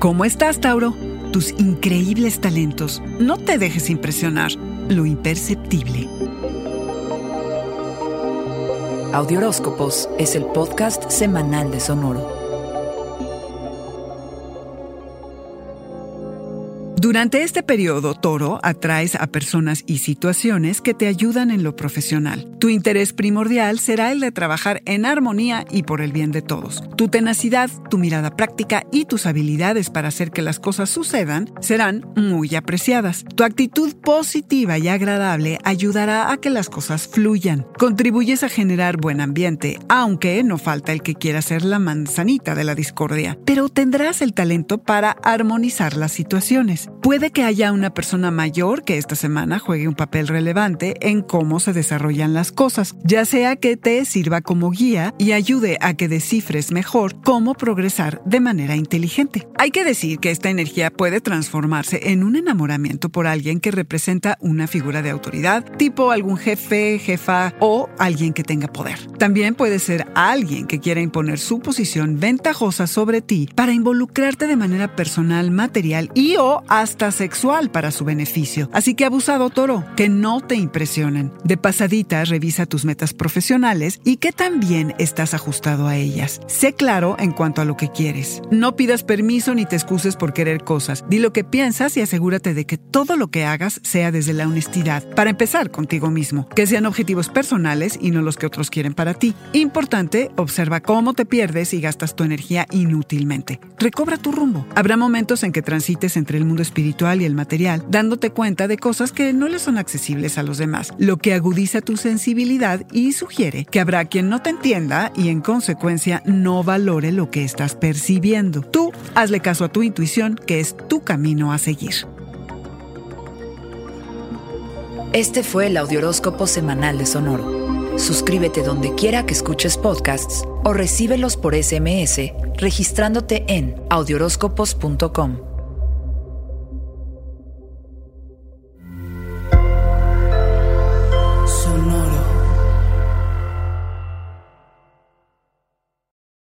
¿Cómo estás, Tauro? Tus increíbles talentos. No te dejes impresionar. Lo imperceptible. Audioróscopos es el podcast semanal de Sonoro. Durante este periodo, Toro, atraes a personas y situaciones que te ayudan en lo profesional. Tu interés primordial será el de trabajar en armonía y por el bien de todos. Tu tenacidad, tu mirada práctica y tus habilidades para hacer que las cosas sucedan serán muy apreciadas. Tu actitud positiva y agradable ayudará a que las cosas fluyan. Contribuyes a generar buen ambiente, aunque no falta el que quiera ser la manzanita de la discordia. Pero tendrás el talento para armonizar las situaciones. Puede que haya una persona mayor que esta semana juegue un papel relevante en cómo se desarrollan las cosas, ya sea que te sirva como guía y ayude a que descifres mejor cómo progresar de manera inteligente. Hay que decir que esta energía puede transformarse en un enamoramiento por alguien que representa una figura de autoridad, tipo algún jefe, jefa o alguien que tenga poder. También puede ser alguien que quiera imponer su posición ventajosa sobre ti para involucrarte de manera personal, material y o sexual para su beneficio. Así que abusado toro, que no te impresionen. De pasadita, revisa tus metas profesionales y que también estás ajustado a ellas. Sé claro en cuanto a lo que quieres. No pidas permiso ni te excuses por querer cosas. Di lo que piensas y asegúrate de que todo lo que hagas sea desde la honestidad. Para empezar contigo mismo. Que sean objetivos personales y no los que otros quieren para ti. Importante, observa cómo te pierdes y gastas tu energía inútilmente. Recobra tu rumbo. Habrá momentos en que transites entre el mundo espiritual y el material, dándote cuenta de cosas que no le son accesibles a los demás, lo que agudiza tu sensibilidad y sugiere que habrá quien no te entienda y en consecuencia no valore lo que estás percibiendo. Tú hazle caso a tu intuición, que es tu camino a seguir. Este fue el Audioróscopo Semanal de Sonoro. Suscríbete donde quiera que escuches podcasts o recíbelos por SMS registrándote en audioróscopos.com.